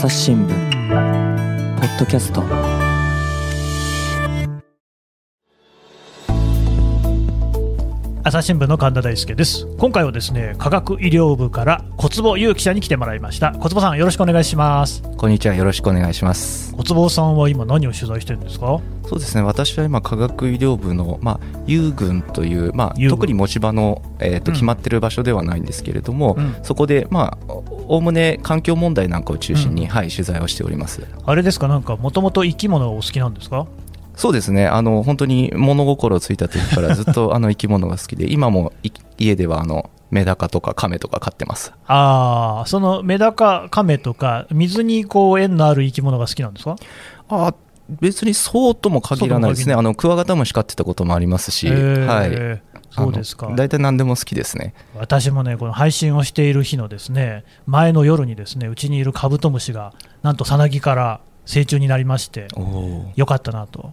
朝日新聞ポッドキャスト朝日新聞の神田大輔です。今回はですね科学医療部から小坪優記者に来てもらいました。小坪さんよろしくお願いします。こんにちはよろしくお願いします。小坪さんは今何を取材してるんですか？そうですね私は今科学医療部の、まあ、遊軍という、まあ、特に持ち場の、えーと、決まってる場所ではないんですけれども、うん、そこでまあおおむね環境問題なんかを中心に、うん、はい、取材をしております。あれですか？なんかもともと生き物お好きなんですか？そうですね。あの本当に物心ついた時からずっと あの生き物が好きで今も家ではあのメダカとかカメとか飼ってます。ああそのメダカカメとか水にこう縁のある生き物が好きなんですか？あ別にそうとも限らないですね。あのクワガタムシ飼ってたこともありますし、はい。そうですか。大体何でも好きですね。私もね、この配信をしている日のですね前の夜にですねうちにいるカブトムシがなんとさなぎから成虫になりまして、よかったなと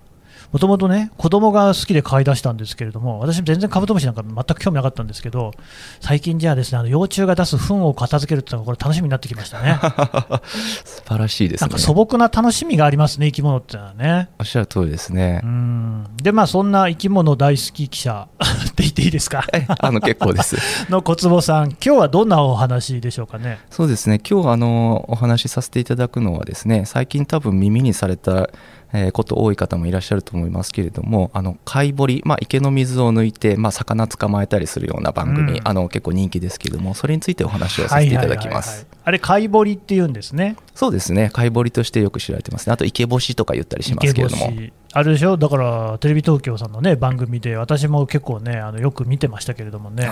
もともとね、子供が好きで飼い出したんですけれども、私、全然カブトムシなんか全く興味なかったんですけど、最近じゃあですね、あの幼虫が出す糞を片付けるっていうのが、これ、楽しみになってきましたね。素晴らしいですね。なんか素朴な楽しみがありますね、生き物っていうのはね。おっしゃる通りですね。うんで、まあ、そんな生き物大好き記者 って言っていいですか？あの結構です の小坪さん、今日はどんなお話でしょうかね？そうですね、今日あのお話しさせていただくのはですね、最近多分耳にされたえー、こと多い方もいらっしゃると思いますけれどもあの貝掘り、まあ、池の水を抜いて、まあ、魚捕まえたりするような番組、うん、あの結構人気ですけれどもそれについてお話をさせていただきます。あれ貝掘りっていうんですね。そうですね。貝掘りとしてよく知られてますね。あと池干しとか言ったりしますけれどもあれでしょ？だからテレビ東京さんのね番組で私も結構ねあのよく見てましたけれどもね。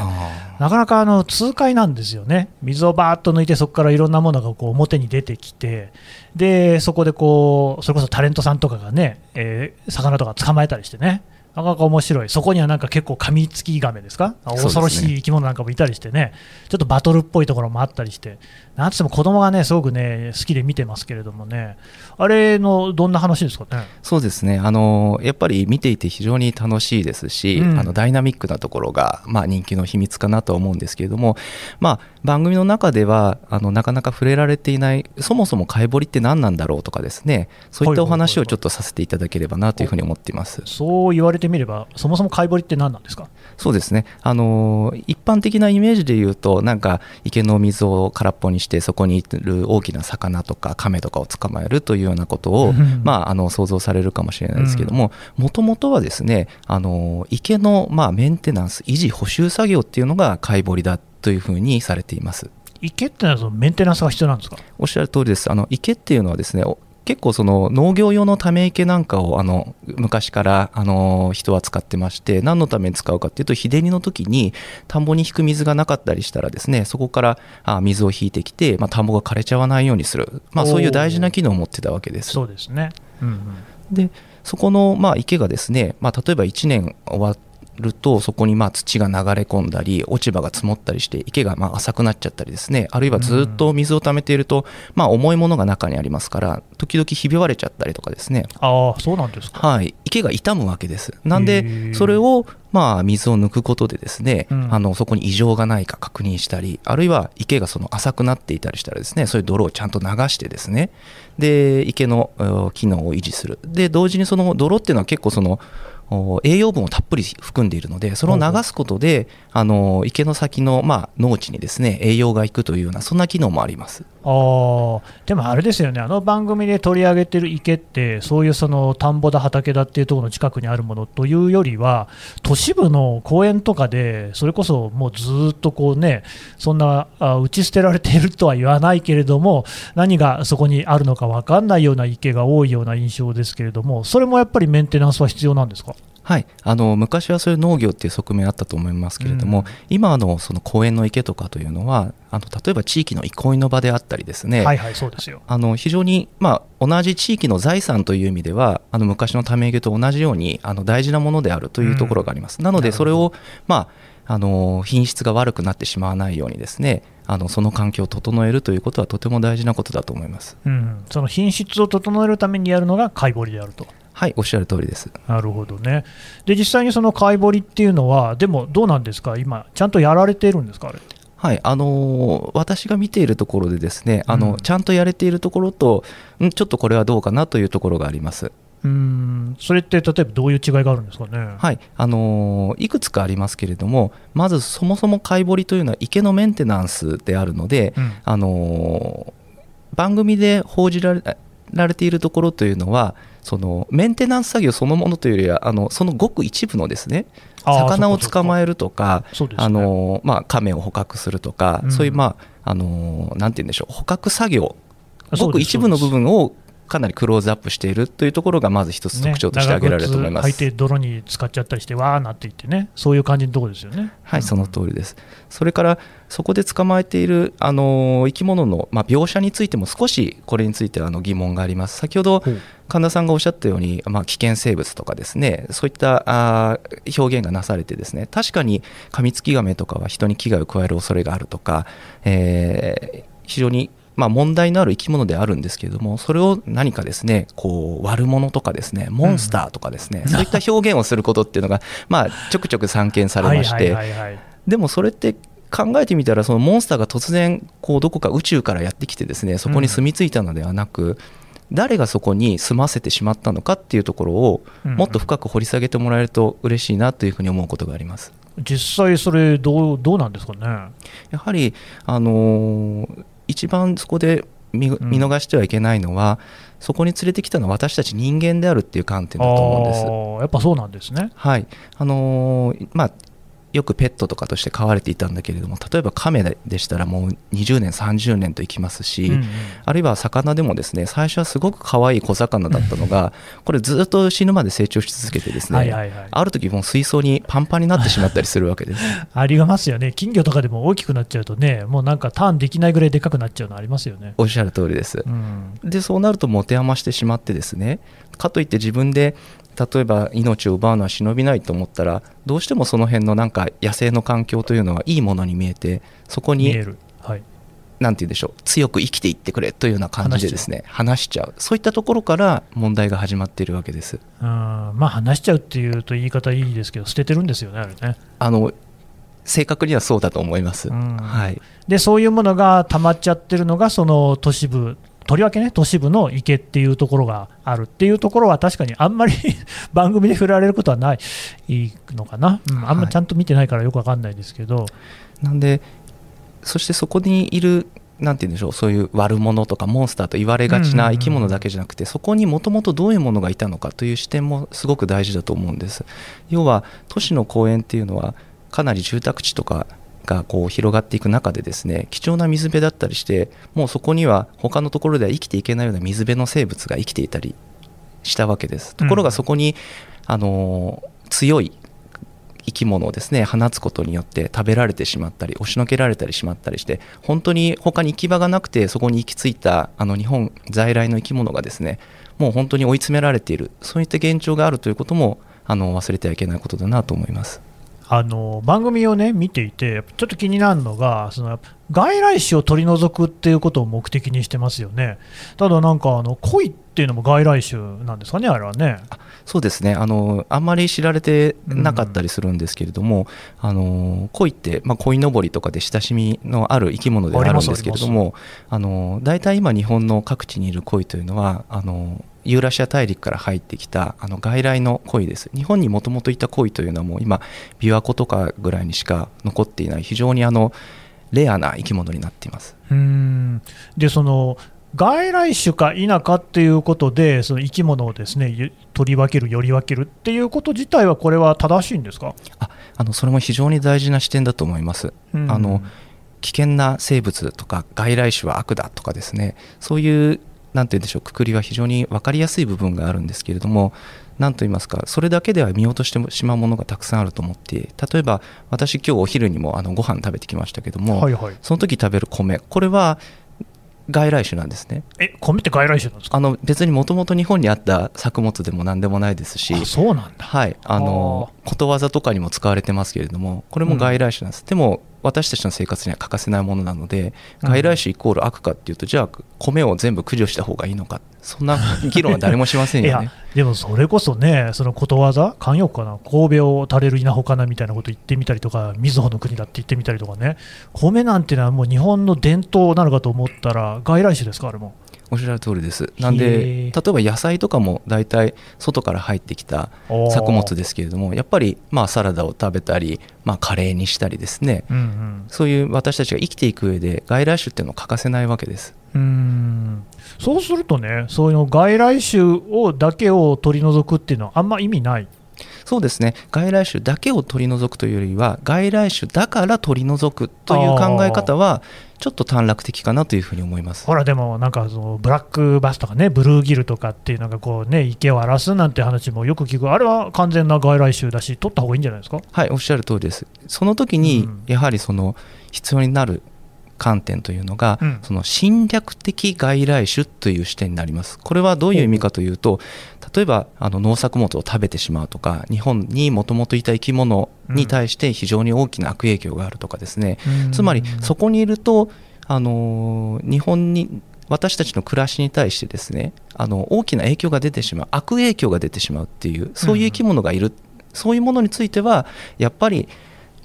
なかなかあの痛快なんですよね。水をバーッと抜いてそこからいろんなものがこう表に出てきてでそこでこうそれこそタレントさんとかがね、えー、魚とか捕まえたりしてね。なかなか面白い、そこにはなんか結構、カミツキガメですか、恐ろしい生き物なんかもいたりしてね、ちょっとバトルっぽいところもあったりして、なんつっても子供がね、すごくね、好きで見てますけれどもね、あれのどんな話ですかね？そうですね。あのやっぱり見ていて非常に楽しいですし、うん、あのダイナミックなところが、まあ、人気の秘密かなと思うんですけれども、まあ、番組の中ではあのなかなか触れられていない、そもそも貝掘りって何なんだろうとかですね、そういったお話をちょっとさせていただければなというふうに思っています。そう言われてみれば、そもそも貝掘りって何なんですか？そうですね。あの一般的なイメージで言うとなんか池の水を空っぽにしてそこにいる大きな魚とか亀とかを捕まえるというようなことを、まあ、あの想像されるかもしれないですけどももともとはですねあの池の、まあ、メンテナンス維持補修作業っていうのが貝掘りだというふうにされています。池ってのはメンテナンスが必要なんですか？おっしゃる通りです。あの池っていうのはですね結構その農業用のため池なんかをあの昔からあの人は使ってまして何のために使うかっていうと日照りの時に田んぼに引く水がなかったりしたらですねそこからあ水を引いてきて、まあ、田んぼが枯れちゃわないようにする、まあ、そういう大事な機能を持ってたわけです。そうですね、うんうん、でそこのまあ池がですね、まあ、例えば1年終わっるとそこにまあ土が流れ込んだり落ち葉が積もったりして池がまあ浅くなっちゃったりですね。あるいはずっと水を溜めていると、まあ重いものが中にありますから時々ひび割れちゃったりとかですね。ああそうなんですか、はい、池が傷むわけです。なんでそれをまあ水を抜くことでですね、うん、あのそこに異常がないか確認したりあるいは池がその浅くなっていたりしたらですねそういう泥をちゃんと流してですね。で池の機能を維持する。で同時にその泥っていうのは結構その栄養分をたっぷり含んでいるのでそれを流すことであの池の先の、まあ、農地にですね栄養がいくというようなそんな機能もあります。あでもあれですよね。あの番組で取り上げてる池ってそういうその田んぼだ畑だっていうところの近くにあるものというよりは都市部の公園とかでそれこそもうずっとこうねそんな打ち捨てられているとは言わないけれども何がそこにあるのか分かんないような池が多いような印象ですけれどもそれもやっぱりメンテナンスは必要なんですか？はい、あの昔はそういう農業っていう側面あったと思いますけれども、うん、今のその公園の池とかというのはあの例えば地域の憩いの場であったりですね、はいはい、そうですよ。あの非常に、まあ、同じ地域の財産という意味ではあの昔のため池と同じようにあの大事なものであるというところがあります。うん、なのでそれを、まあ、あの品質が悪くなってしまわないようにですねあのその環境を整えるということはとても大事なことだと思います、うん、その品質を整えるためにやるのが貝掘りであると。はい、おっしゃる通りです。なるほどね。で、実際にその貝掘りっていうのは、でもどうなんですか、今、ちゃんとやられているんですか、あれ。はいあの私が見ているところでですねあの、うん、ちゃんとやれているところとんちょっとこれはどうかなというところがあります。うんそれって例えばどういう違いがあるんですかね、はいあのいくつかありますけれどもまずそもそも貝掘りというのは池のメンテナンスであるので、うん、あの番組で報じられられているところというのはそのメンテナンス作業そのものというよりはあのそのごく一部のですね魚を捕まえるとか、あのまあ、亀を捕獲するとか、うん、そういう、まあ、あのなんて言うんでしょう捕獲作業。ごく一部の部分をかなりクローズアップしているというところがまず一つ特徴として挙げられると思います。ね、泥に使っちゃったりしてわーなっていってねそういう感じのところですよね。はい、その通りです。それからそこで捕まえているあの生き物の、まあ、描写についても少しこれについてあの疑問があります。先ほど神田さんがおっしゃったように、まあ、危険生物とかですねそういったあ表現がなされてですね確かにカミツキガメとかは人に危害を加える恐れがあるとか、えー、非常にまあ、問題のある生き物であるんですけれどもそれを何かですねこう悪者とかですねモンスターとかですね、うん、そういった表現をすることっていうのが、まあ、ちょくちょく散見されましてでもそれって考えてみたらそのモンスターが突然こうどこか宇宙からやってきてですねそこに住み着いたのではなく、うん、誰がそこに住ませてしまったのかっていうところをもっと深く掘り下げてもらえると嬉しいなというふうに思うことがあります。実際それどうどうなんですかね？やはりあのー一番そこで見逃してはいけないのは、うん、そこに連れてきたのは私たち人間であるっていう観点だと思うんです。やっぱそうなんですね。はい。あのー、まあよくペットとかとして飼われていたんだけれども例えばカメでしたらもう20年30年といきますし、うんうん、あるいは魚でもですね最初はすごく可愛い小魚だったのがこれずっと死ぬまで成長し続けてですね、はいはいはい、ある時もう水槽にパンパンになってしまったりするわけです。ありますよね。金魚とかでも大きくなっちゃうとねもうなんかターンできないぐらいでかくなっちゃうのありますよね。おっしゃる通りです、うん、でそうなると持て余してしまってですねかといって自分で例えば命を奪うのは忍びないと思ったらどうしてもその辺のなんか野生の環境というのはいいものに見えてそこにはい、なんて言うんでしょう強く生きていってくれというような感じでですね話しちゃう。そういったところから問題が始まっているわけです。うんまあ話しちゃうっていうと言い方いいですけど捨ててるんですよねあれね。あの正確にはそうだと思います、はい、でそういうものが溜まっちゃってるのがその都市部とりわけね、都市部の池っていうところがあるっていうところは、確かにあんまり 番組で振られることはないのかな、うん、あんまちゃんと見てないからよくわかんないですけど。はい、なんで、そしてそこにいるなんて言うんでしょうそういう悪者とかモンスターと言われがちな生き物だけじゃなくて、そこにもともとどういうものがいたのかという視点もすごく大事だと思うんです。要は都市の公園っていうのはかなり住宅地とかがこう広がっていく中でですね貴重な水辺だったりしてもうそこには他のところでは生きていけないような水辺の生物が生きていたりしたわけです。ところがそこに、あの強い生き物をですね放つことによって食べられてしまったり押しのけられたりしまったりして本当に他に行き場がなくてそこに行き着いたあの日本在来の生き物がですねもう本当に追い詰められている。そういった現状があるということもあの忘れてはいけないことだなと思います。あの番組をね見ていて、ちょっと気になるのが、その外来種を取り除くっていうことを目的にしてますよね、ただなんかあの、鯉っていうのも外来種なんですかね、あれはね。そうですね。あの、あんまり知られてなかったりするんですけれども、うん、あの鯉って、まあ、鯉のぼりとかで親しみのある生き物であるんですけれども、あの大体今、日本の各地にいる鯉というのは、あのユーラシア大陸から入ってきたあの外来の鯉です。日本にもともといた鯉というのはもう今琵琶湖とかぐらいにしか残っていない非常にあのレアな生き物になっています。うん。でその外来種か否かっていうことでその生き物をですね取り分ける、より分けるっていうこと自体はこれは正しいんですか？ああのそれも非常に大事な視点だと思います。あの危険な生物とか外来種は悪だとかですねそういう何て言うんでしょうくくりは非常に分かりやすい部分があるんですけれども何と言いますかそれだけでは見落としてしまうものがたくさんあると思って例えば私今日お昼にもあのご飯食べてきましたけども、はいはい、その時食べる米これは外来種なんですね。え、米って外来種なんですか？あの別にもともと日本にあった作物でも何でもないですし。そうなんだ。はい、あのことわざとかにも使われてますけれども、これも外来種なんです。でも私たちの生活には欠かせないものなので外来種イコール悪かっていうと、じゃあ米を全部駆除した方がいいのか。そんな議論は誰もしませんよね。でもそれこそね、そのことわざ、慣用句かな、神戸を垂れる稲穂かなみたいなこと言ってみたりとか、みずほの国だって言ってみたりとかね、米なんていうのはもう日本の伝統なのかと思ったら、外来種ですか、あれも。おっしゃる通りです。なんで、例えば野菜とかも大体外から入ってきた作物ですけれども、やっぱりまあサラダを食べたり、まあ、カレーにしたりですね、うんうん、そういう私たちが生きていく上で外来種っていうのは欠かせないわけです。うん。そうするとね、そういうの外来種をだけを取り除くっていうのはあんま意味ないそうですね。外来種だけを取り除くというよりは外来種だから取り除くという考え方はちょっと短絡的かなというふうに思います。ほらでもなんかそのブラックバスとかねブルーギルとかっていうのがこうね池を荒らすなんて話もよく聞く。あれは完全な外来種だし取った方がいいんじゃないですか？はいおっしゃる通りです。その時にやはりその必要になる観点というのが、うん、その侵略的外来種という視点になります。これはどういう意味かというと例えばあの農作物を食べてしまうとか日本にもともといた生き物に対して非常に大きな悪影響があるとかですね、うん、つまりそこにいるとあの日本に私たちの暮らしに対してですねあの大きな影響が出てしまう悪影響が出てしまうっていうそういう生き物がいる、うん、そういうものについてはやっぱり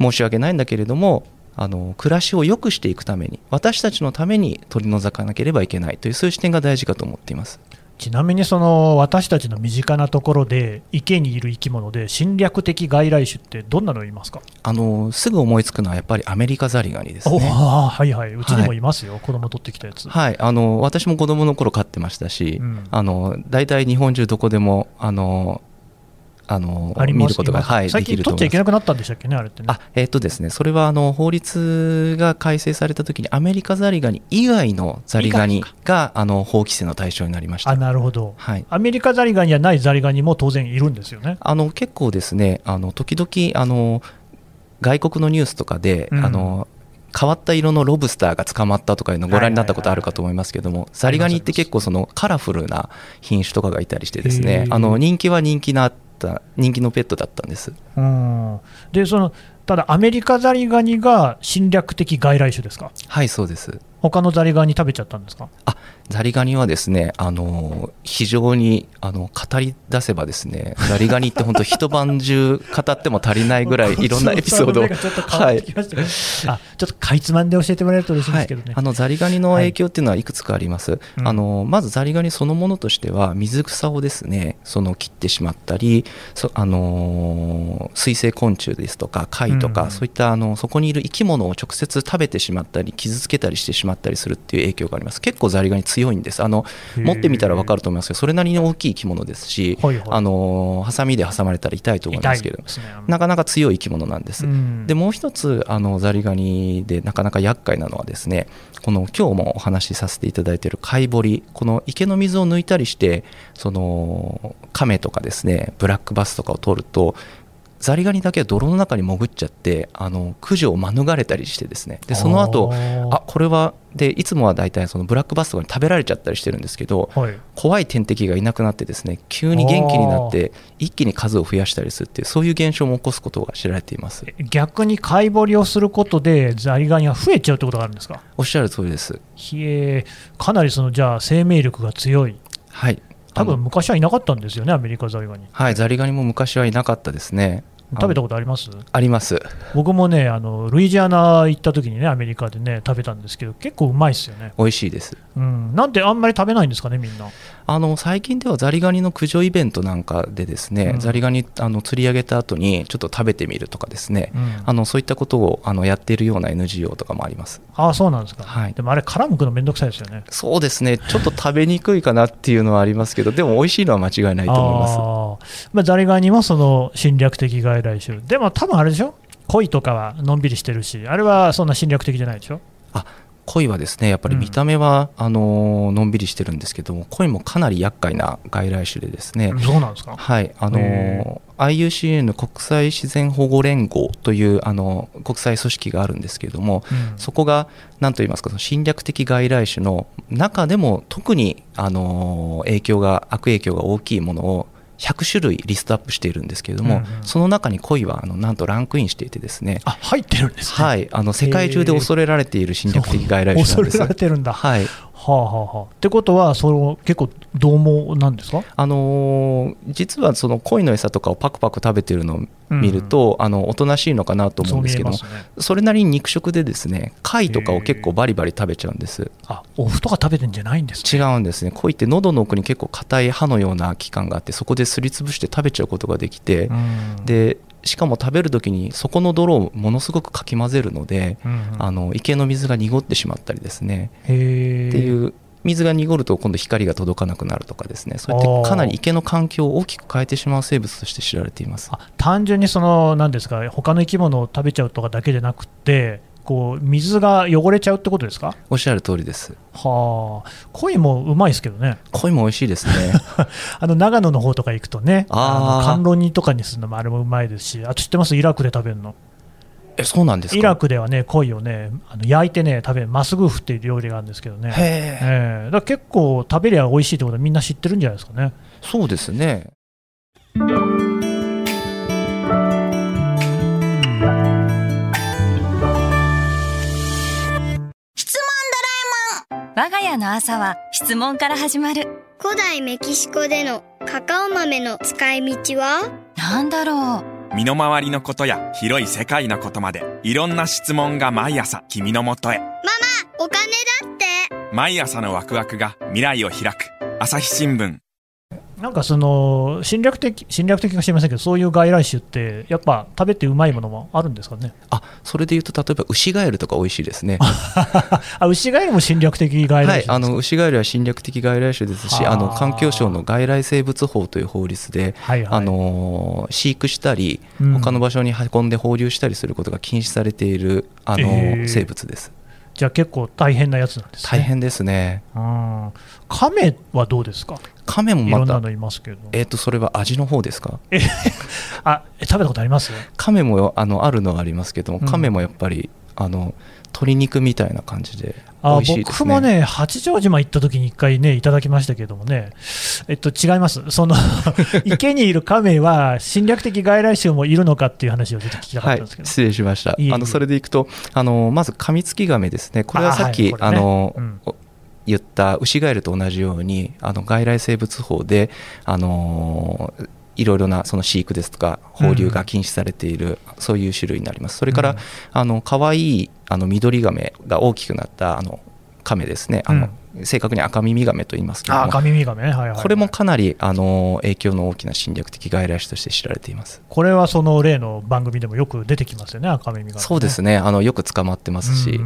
申し訳ないんだけれどもあの暮らしを良くしていくために私たちのために取り除かなければいけないというそういう視点が大事かと思っています。ちなみにその私たちの身近なところで池にいる生き物で侵略的外来種ってどんなのいますか？あのすぐ思いつくのはやっぱりアメリカザリガニですね。はいはい、うちにもいますよ、はい、子供取ってきたやつ。はい、あの私も子供の頃飼ってましたし、うん、あの大体日本中どこでもあのあの見ることが、はい、最近取っちゃいけなくなったんでしたっけね、あれってね。あえっ、ー、とですね、それはあの法律が改正されたときに、アメリカザリガニ以外のザリガニがあの法規制の対象になりました。あなるほど、はい、アメリカザリガニじゃないザリガニも当然いるんですよね。あの結構ですね、あの時々あの外国のニュースとかで、うん、あの変わった色のロブスターが捕まったとかいうのご覧になったことあるかと思いますけども、ザリガニって結構そのカラフルな品種とかがいたりしてですね、あの人気は人気なった人気のペットだったんです。うん。でそのただアメリカザリガニが侵略的外来種ですか？はいそうです。他のザリガニ食べちゃったんですか？あザリガニはですねあの非常にあの語り出せばですねザリガニって本当一晩中語っても足りないぐらい いろんなエピソードをはい、あちょっとかいつまんで教えてもらえると嬉しいんですけどね、はい、あのザリガニの影響っていうのはいくつかあります、はい、あのまずザリガニそのものとしては水草をですねその切ってしまったりそあの水生昆虫ですとか貝とか、うん、そういったあのそこにいる生き物を直接食べてしまったり傷つけたりしてしまったりするっていう影響があります。結構ザリガニ強いんです。あの持ってみたら分かると思いますけどそれなりに大きい生き物ですし、あのハサミで挟まれたら痛いと思いますけど、ね、なかなか強い生き物なんです、うん、でもう一つあのザリガニでなかなか厄介なのはですねこの今日もお話しさせていただいている貝堀。この池の水を抜いたりしてその亀とかですねブラックバスとかを取るとザリガニだけは泥の中に潜っちゃってあの駆除を免れたりしてですね。でその後あこれはでいつもは大体そのブラックバスとかに食べられちゃったりしてるんですけど、はい、怖い天敵がいなくなってですね急に元気になって一気に数を増やしたりするっていうそういう現象も起こすことが知られています。逆に貝掘りをすることでザリガニが増えちゃうってことがあるんですか？おっしゃる通りです。ひえかなりそのじゃあ生命力が強い。はい。多分昔はいなかったんですよね、アメリカザリガニ。はい、ザリガニも昔はいなかったですね。食べたことあります？あります。僕もねあのルイジアナ行った時にねアメリカでね食べたんですけど結構うまいですよね。美味しいです、うん、なんであんまり食べないんですかねみんなあの最近ではザリガニの駆除イベントなんかでですね、うん、ザリガニあの釣り上げた後にちょっと食べてみるとかですね、うん、あのそういったことをあのやっているような NGO とかもあります。ああそうなんですか、はい、でもあれ殻むくのめんどくさいですよね。そうですね。ちょっと食べにくいかなっていうのはありますけどでも美味しいのは間違いないと思います。あ、まあ、ザリガニもその侵略的外来種。でも多分あれでしょ？鯉とかはのんびりしてるしあれはそんな侵略的じゃないでしょ？あ鯉はですねやっぱり見た目は、うん、あののんびりしてるんですけども鯉もかなり厄介な外来種でですね。そうなんですか？はい。あの IUCN 国際自然保護連合というあの国際組織があるんですけれども、うん、そこが何と言いますか侵略的外来種の中でも特にあの影響が悪影響が大きいものを100種類リストアップしているんですけれども、うんうん、その中に鯉はあのなんとランクインしていてですね。あ入ってるんです、ね、はい。あの世界中で恐れられている侵略的外来種なんです。恐れられてるんだ。はいはあはあはあ、ってことは、その結構、どう猛なんですか、あのー、実はその鯉の餌とかをパクパク食べてるのを見ると、うん、あのおとなしいのかなと思うんですけどそ、ね,、それなりに肉食で、ですね貝とかを結構バリバリ食べちゃうんです。あお麩とか食べてんじゃないんです、ね、違うんですね、鯉って喉の奥に結構硬い歯のような器官があって、そこですりつぶして食べちゃうことができて、うん、でしかも食べる時にそこの泥をものすごくかき混ぜるので、うんうん、あの池の水が濁ってしまったりですね。っていう水が濁ると今度光が届かなくなるとかですね。そうやってかなり池の環境を大きく変えてしまう生物として知られています。単純にその何ですか他の生き物を食べちゃうとかだけじゃなくてこう水が汚れちゃうってことですか？おっしゃる通りです。はあ。鯉もうまいですけどね。鯉も美味しいですね。あの長野の方とか行くとねあの甘露煮とかにするのもあれもうまいですしあと知ってます？イラクで食べるの。えそうなんですイラクではね鯉をねあの焼いてね食べるマスグーフっていう料理があるんですけどね。へえー、だ結構食べりゃ美味しいってことはみんな知ってるんじゃないですかね。そうですね我が家の朝は質問から始まる。古代メキシコでのカカオ豆の使い道は？何だろう。身の回りのことや広い世界のことまでいろんな質問が毎朝君のもとへ。ママお金だって。毎朝のワクワクが未来を開く。朝日新聞なんかその侵略的侵略的か知りませんけど、そういう外来種って、やっぱ食べてうまいものもあるんですかね？あそれでいうと、例えばウシガエルとか美味しいですね。あウシガエルも侵略的外来種はい、あのウシガエルは侵略的外来種ですし、あの環境省の外来生物法という法律で、はいはい、あの飼育したり、他の場所に運んで放流したりすることが禁止されているあの、えー、生物です。じゃあ結構大変なやつなんですね。大変ですね。うん。亀はどうですか？亀もまた。えっ、ー、とそれは味の方ですか？え、あ、食べたことあります？亀もあのあるのはありますけども、亀もやっぱり、うん、あの鶏肉みたいな感じで美味しいです、ね、僕もね、八丈島行った時に一回ね、いただきましたけどもね、えっと、違います、その 池にいる亀は侵略的外来種もいるのかっていう話をちょっと聞きたかったんですけど、はい、失礼しました、あのそれでいくとあの、まずカミツキガメですね、これはさっき、あ、はいね、あの、うん言ったウシガエルと同じようにあの外来生物法で、あのーいろいろなその飼育ですとか放流が禁止されている、そういう種類になります。それから、あの可愛いあの緑亀が大きくなったあの亀ですね。あの、正確に赤耳亀と言いますけども。赤耳亀、はいはい、これもかなりあの影響の大きな侵略的外来種として知られています。これはその例の番組でもよく出てきますよね赤耳亀、ね、そうですね。あのよく捕まってますし、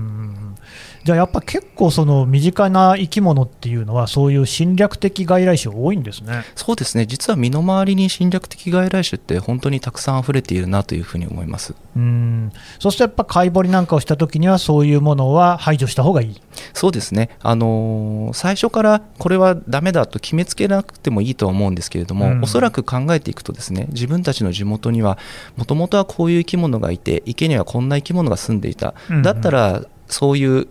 じゃあやっぱ結構その身近な生き物っていうのはそういう侵略的外来種多いんですね。そうですね。実は身の回りに侵略的外来種って本当にたくさん溢れているなというふうに思います。うん。そうするとやっぱ貝掘りなんかをした時にはそういうものは排除した方がいい。そうですね。あのー、最初からこれはダメだと決めつけなくてもいいとは思うんですけれども、うん、おそらく考えていくとですね自分たちの地元にはもともとはこういう生き物がいて池にはこんな生き物が住んでいた、だったらそういう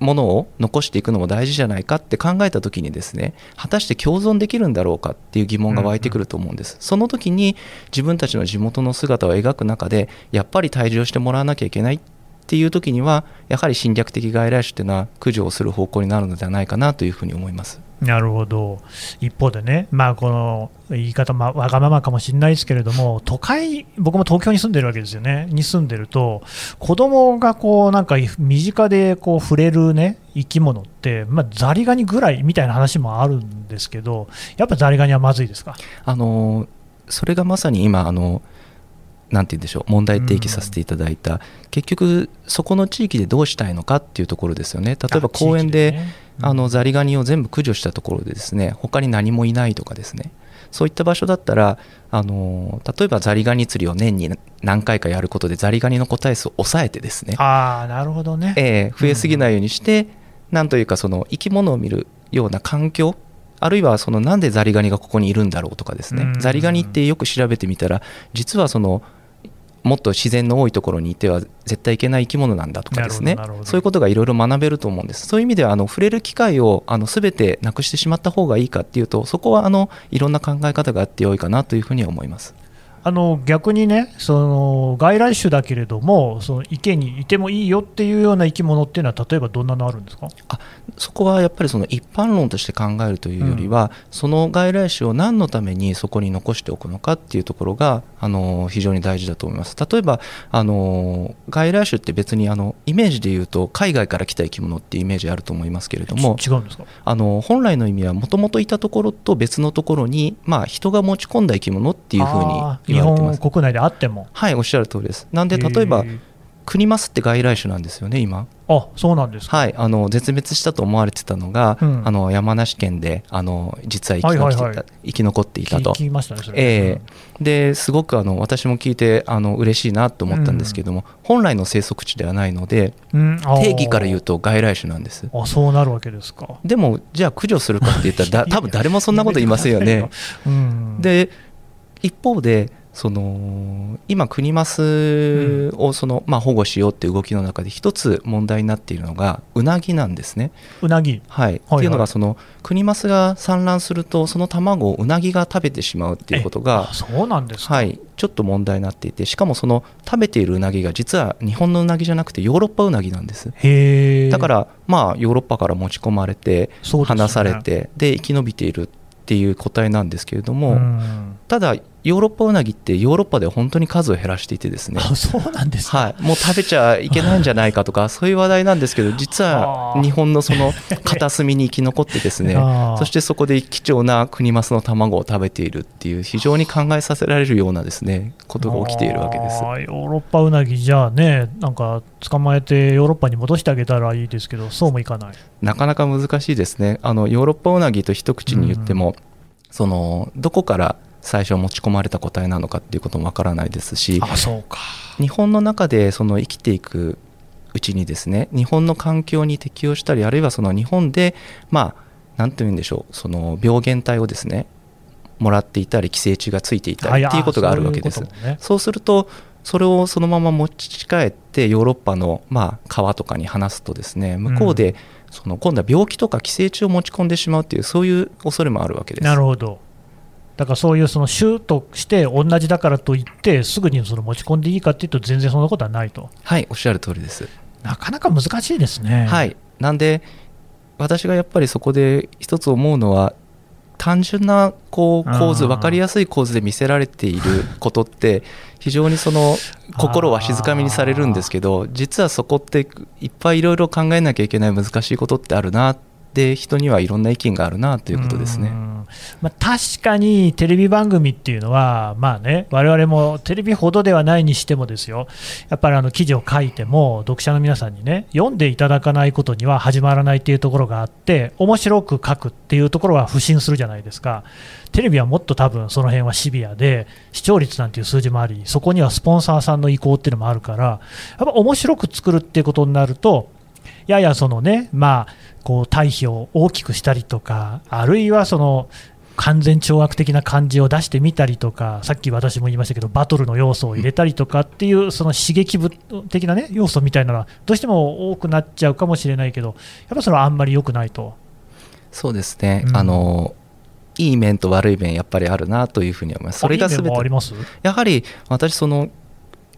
ものを残していくのも大事じゃないかって考えた時にですね果たして共存できるんだろうかっていう疑問が湧いてくると思うんです、うん。うん、その時に自分たちの地元の姿を描く中でやっぱり退場してもらわなきゃいけないっていう時にはやはり侵略的外来種っていうのは駆除をする方向になるのではないかなというふうに思います。なるほど。一方でね、まあ、この言い方、まわがままかもしれないですけれども、都会、僕も東京に住んでるわけですよね、に住んでると、子供がこうなんか身近でこう触れる、ね、生き物って、まあ、ザリガニぐらいみたいな話もあるんですけど、やっぱザリガニはまずいですか？あのそれがまさに今あの、なんて言うんでしょう問題提起させていただいた、結局そこの地域でどうしたいのかっていうところですよね。例えば公園であのザリガニを全部駆除したところでですね他に何もいないとかですね。そういった場所だったらあの例えばザリガニ釣りを年に何回かやることでザリガニの個体数を抑えてですねあなるほどね、えー、増えすぎないようにして、うん、なんというかその生き物を見るような環境あるいはそのなんでザリガニがここにいるんだろうとかですね、ザリガニってよく調べてみたら実はそのもっと自然の多いところにいては絶対いけない生き物なんだとかですねそういうことがいろいろ学べると思うんですそういう意味ではあの触れる機会をあの全てなくしてしまった方がいいかっていうとそこはあのいろんな考え方があってよいかなというふうには思います。あの逆にね、その外来種だけれども、その池にいてもいいよっていうような生き物っていうのは、例えばどんなのあるんですか？あそこはやっぱりその一般論として考えるというよりは、うん、その外来種を何のためにそこに残しておくのかっていうところがあの非常に大事だと思います。例えばあの外来種って別にあのイメージで言うと海外から来た生き物っていうイメージあると思いますけれども違うんですか？あの本来の意味はもともといたところと別のところに、まあ、人が持ち込んだ生き物っていうふうに日本国内であっても。はいおっしゃる通りです。なんで例えばクニマスって外来種なんですよね今。あそうなんですはいあの絶滅したと思われてたのが、うん、あの山梨県であの実は生き,、はいはいはい、生き残っていたと聞きましたね。えー、ですごくあの私も聞いてあの嬉しいなと思ったんですけども、うん、本来の生息地ではないので、うん、定義から言うと外来種なんです。あそうなるわけですか。でもじゃあ駆除するかって言ったらだ 多分誰もそんなこと言いませんよね、うん、で一方でその今国マスをその、まあ、保護しようっていう動きの中で一つ問題になっているのがうなぎなんですね。うなぎ、はい、はい、っていうのがその国マスが産卵するとその卵をうなぎが食べてしまうっていうことがそうなんですはい、ちょっと問題になっていてしかもその食べているうなぎが実は日本のうなぎじゃなくてヨーロッパうなぎなんです。だからまあヨーロッパから持ち込まれて離されてで、ね、生き延びているっていう答えなんですけれどもただヨーロッパウナギってヨーロッパで本当に数を減らしていてですね。そうなんですはい、もう食べちゃいけないんじゃないかとか そういう話題なんですけど実は日本のその片隅に生き残ってですね。そしてそこで貴重なクニマスの卵を食べているっていう非常に考えさせられるようなですねことが起きているわけです。ヨーロッパウナギじゃあねなんか捕まえてヨーロッパに戻してあげたらいいですけどそうもいかない。なかなか難しいですね。あのヨーロッパウナギと一口に言っても、うん、そのどこから最初持ち込まれた個体なのかっていうこともわからないですし日本の中でその生きていくうちにですね日本の環境に適応したりあるいはその日本でまあ何て言うんでしょうその病原体をですねもらっていたり寄生虫がついていたりっていうことがあるわけです。そうね、そうするとそれをそのまま持ち帰ってヨーロッパのまあ川とかに放すとですね向こうでその今度は病気とか寄生虫を持ち込んでしまうっていうそういう恐れもあるわけです。なるほどだからそういうその州として同じだからといってすぐにその持ち込んでいいかっていうと全然そんなことはないと。はいおっしゃる通りです。なかなか難しいですね。はい。なんで私がやっぱりそこで一つ思うのは単純なこう構図分かりやすい構図で見せられていることって 非常にその心は静かみにされるんですけど実はそこっていっぱいいろいろ考えなきゃいけない難しいことってあるなで人にはいろんな意見があるなということですね。まあ、確かにテレビ番組っていうのは、まあね、我々もテレビほどではないにしてもですよ、やっぱりあの記事を書いても、読者の皆さんにね、読んでいただかないことには始まらないっていうところがあって、面白く書くっていうところは不信するじゃないですか。テレビはもっと多分その辺はシビアで、視聴率なんていう数字もあり、そこにはスポンサーさんの意向っていうのもあるから、やっぱ面白く作るっていうことになると、ややそのね、まあ、こう対比を大きくしたりとか、あるいはその完全懲悪的な感じを出してみたりとか、さっき私も言いましたけど、バトルの要素を入れたりとかっていう、その刺激部的な、ね、要素みたいなのは、どうしても多くなっちゃうかもしれないけど、やっぱそれはあんまり良くないと。そうですね、うん、あのいい面と悪い面、やっぱりあるなというふうに思います。それがすべてやはり私その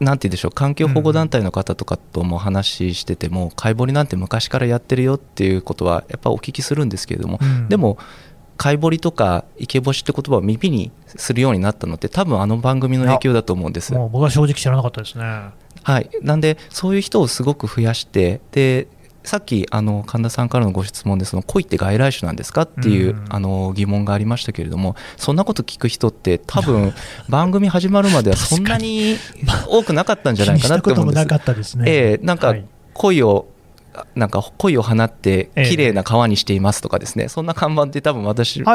なんて言うんでしょう環境保護団体の方とかとも話してても、貝掘りなんて昔からやってるよっていうことはやっぱお聞きするんですけれども、うん、でも貝掘りとか池干しって言葉を耳にするようになったのって多分あの番組の影響だと思うんです。もう僕は正直知らなかったですね。はい。なんでそういう人をすごく増やしてでさっきあの神田さんからのご質問でその恋って外来種なんですかっていう、あの疑問がありましたけれどもそんなこと聞く人って多分 番組始まるまではそんなに多くなかったんじゃないかなと思うんです。ですね、えー、なんか恋をなんか恋を放って綺麗な川にしていますとかですね、ええ、そんな看板って多分私も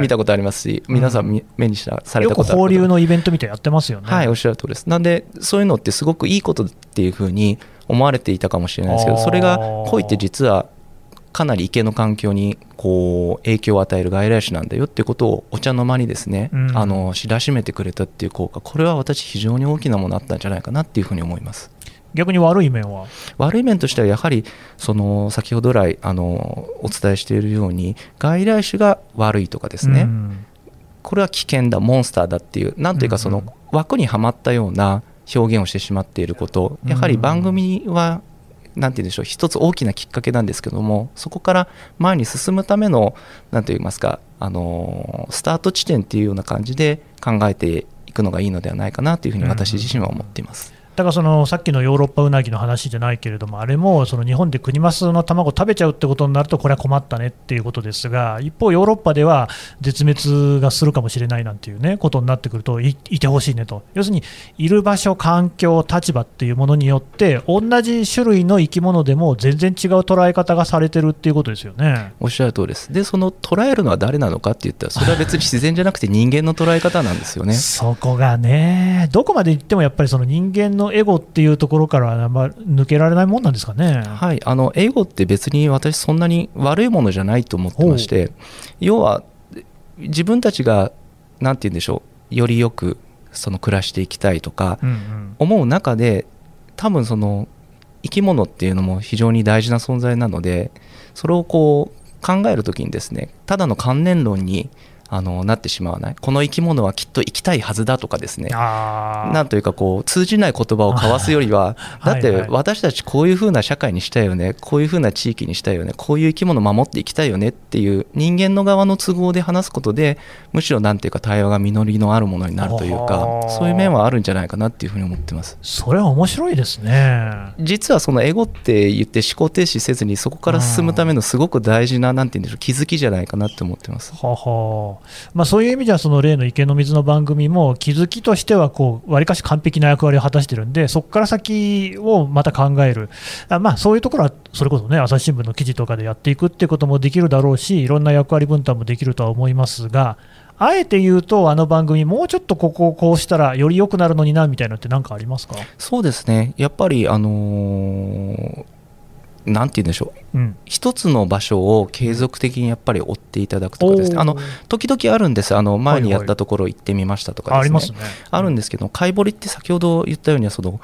見たことありますし、皆さん目にしたされたことある。放流のイベントみたいやってますよね。はい、おっしゃる通りです。なんでそういうのってすごくいいことっていうふうに思われていたかもしれないですけど、それが恋って実はかなり池の環境にこう影響を与える外来種なんだよっていうことをお茶の間にですね、うん、あの知らしめてくれたっていう効果これは私非常に大きなものあったんじゃないかなっていうふうに思います。逆に悪い面は？悪い面としてはやはりその先ほど来あのお伝えしているように外来種が悪いとかですね、うん、これは危険だモンスターだっていうなんというかその枠にはまったような表現をしてしまっていることやはり番組は何て言うんでしょう一つ大きなきっかけなんですけどもそこから前に進むための何て言いますかあのスタート地点っていうような感じで考えていくのがいいのではないかなというふうに私自身は思っています。だからそのさっきのヨーロッパウナギの話じゃないけれども、あれもその日本でクニマスの卵を食べちゃうってことになると、これは困ったねっていうことですが、一方、ヨーロッパでは絶滅がするかもしれないなんていう、ね、ことになってくるとい、いてほしいねと、要するにいる場所、環境、立場っていうものによって、同じ種類の生き物でも全然違う捉え方がされてるっていうことですよね。おっしゃる通りです、でその捉えるのは誰なのかって言ったら、それは別に 自然じゃなくて人間の捉え方なんですよね。そこがね、どこまでいってもやっぱりその人間のエゴっていうとところからま抜けられないもんなんですかね？はい、あの英語って別に私そんなに悪いものじゃないと思ってまして要は自分たちが何て言うんでしょうよりよくその暮らしていきたいとか思う中で、多分その生き物っていうのも非常に大事な存在なのでそれをこう考える時にですねただの観念論にあのなってしまわない？この生き物はきっと生きたいはずだとかですね。なんというかこう通じない言葉を交わすよりはだって私たちこういうふうな社会にしたいよねこういうふうな地域にしたいよねこういう生き物を守っていきたいよねっていう人間の側の都合で話すことでむしろなんていうか対話が実りのあるものになるというかそういう面はあるんじゃないかなっていうふうに思ってます。それは面白いですね。実はそのエゴって言って思考停止せずにそこから進むためのすごく大事ななんて言うんでしょう気づきじゃないかなって思ってます。ははまあ、そういう意味では、その例の池の水の番組も、気づきとしてはこう、わりかし完璧な役割を果たしてるんで、そこから先をまた考える、あまあ、そういうところは、それこそね、朝日新聞の記事とかでやっていくっていうこともできるだろうし、いろんな役割分担もできるとは思いますが、あえて言うと、あの番組、もうちょっとここをこうしたら、より良くなるのになみたいなって、何かありますか？そうですね、やっぱり、あのーなんて言うんでしょう、一つの場所を継続的にやっぱり追っていただくとかですね、あの時々あるんです、あの前にやったところ行ってみましたとかですね、あ、ね、あるんですけど、貝掘りって先ほど言ったように、その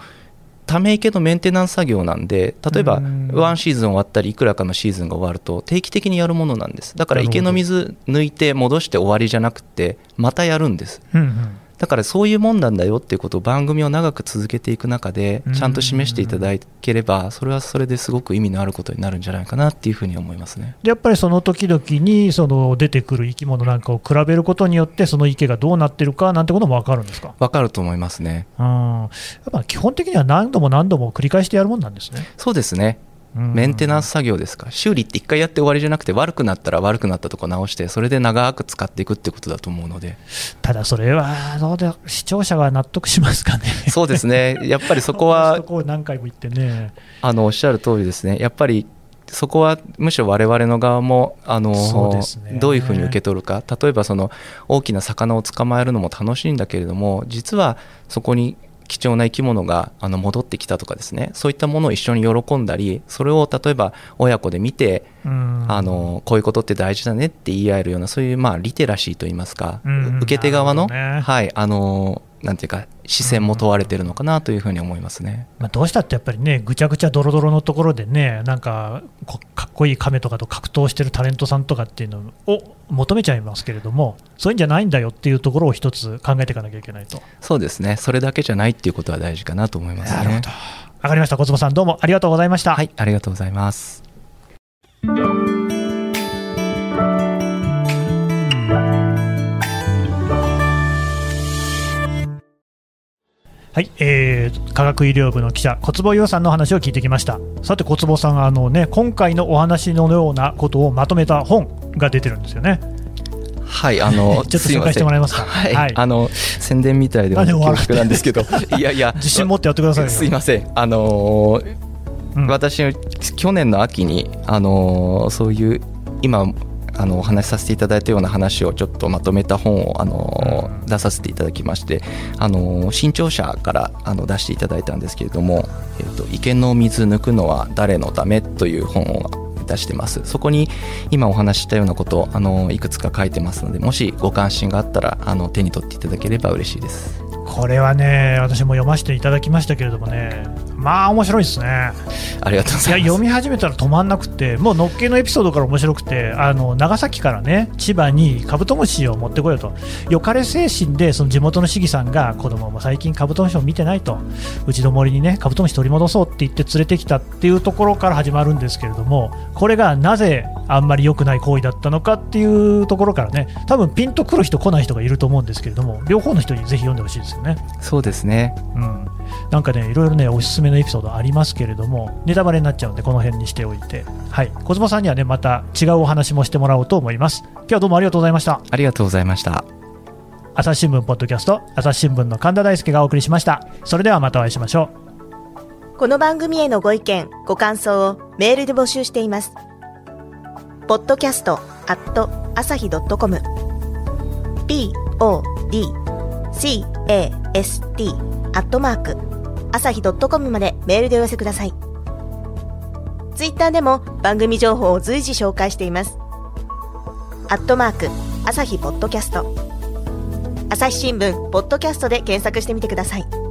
ため池のメンテナンス作業なんで例えばワンシーズン終わったりいくらかのシーズンが終わると定期的にやるものなんです。だから池の水抜いて戻して終わりじゃなくてまたやるんです、うんうんだからそういうもんなんだよっていうことを番組を長く続けていく中でちゃんと示していただければそれはそれですごく意味のあることになるんじゃないかなっていうふうに思いますね。やっぱりその時々にその出てくる生き物なんかを比べることによってその池がどうなってるかなんてことも分かるんですか？分かると思いますね。うん。やっぱ基本的には何度も何度も繰り返してやるもんなんですね。そうですねメンテナンス作業ですか？修理って1回やって終わりじゃなくて悪くなったら悪くなったとこ直してそれで長く使っていくってことだと思うので。ただそれはどうで視聴者は納得しますかね。そうですね。やっぱりそこはそこ何回も言ってね。あのおっしゃる通りですね。やっぱりそこはむしろ我々の側もあの、ね、どういうふうに受け取るか。例えばその大きな魚を捕まえるのも楽しいんだけれども実はそこに貴重な生き物があの戻ってきたとかですね。そういったものを一緒に喜んだりそれを例えば親子で見てあのこういうことって大事だねって言い合えるようなそういうまあリテラシーといいますか受け手側の、ね、はいあのなんていうか視線も問われてるのかなというふうに思いますね、まあ、どうしたってやっぱりねぐちゃぐちゃドロドロのところでねなんかかっこいい亀とかと格闘してるタレントさんとかっていうのを求めちゃいますけれどもそういうんじゃないんだよっていうところを一つ考えていかなきゃいけないと。そうですね。それだけじゃないっていうことは大事かなと思いますね。なるほど。わかりました。小坪さんどうもありがとうございました。はいありがとうございますはい、えー、科学医療部の記者小坪優さんの話を聞いてきましたさて小坪さんあのね今回のお話のようなことをまとめた本が出てるんですよねはい、あの、ちょっと紹介してもらえますか？はい、はい、あの、宣伝みたいで恐縮なんですけど。いやいや、自信持ってやってください。すいません、あのーうん、私、去年の秋に、あのー、そういう、今。あのお話しさせていただいたような話をちょっとまとめた本をあの、うん、出させていただきましてあの新潮社からあの出していただいたんですけれども「えーと、池の水抜くのは誰のため?」という本を出してますそこに今お話ししたようなことあのいくつか書いてますのでもしご関心があったらあの手に取っていただければ嬉しいですこれはね私も読ませていただきましたけれどもねまあ面白いですね。ありがとうございます。いや読み始めたら止まんなくてもうのっけのエピソードから面白くてあの長崎からね千葉にカブトムシを持ってこようと。よかれ精神でその地元の市議さんが子供も最近カブトムシを見てないと。うちの森にねカブトムシ取り戻そうって言って連れてきたっていうところから始まるんですけれどもこれがなぜあんまり良くない行為だったのかっていうところからね多分ピンとくる人来ない人がいると思うんですけれども両方の人にぜひ読んでほしいですよね。そうですね。うんなんかねいろいろねおすすめのエピソードありますけれどもネタバレになっちゃうんでこの辺にしておいて。はい。小坪さんにはねまた違うお話もしてもらおうと思います。今日はどうもありがとうございました。ありがとうございました。朝日新聞ポッドキャスト朝日新聞の神田大輔がお送りしました。それではまたお会いしましょう。この番組へのご意見ご感想をメールで募集しています。ポッドキャストアット朝日ドットコム。Podcast アットマーク朝日ドットコムまでメールでお寄せください。ツイッターでも番組情報を随時紹介しています。アットマーク朝日ポッドキャスト。朝日新聞ポッドキャストで検索してみてください。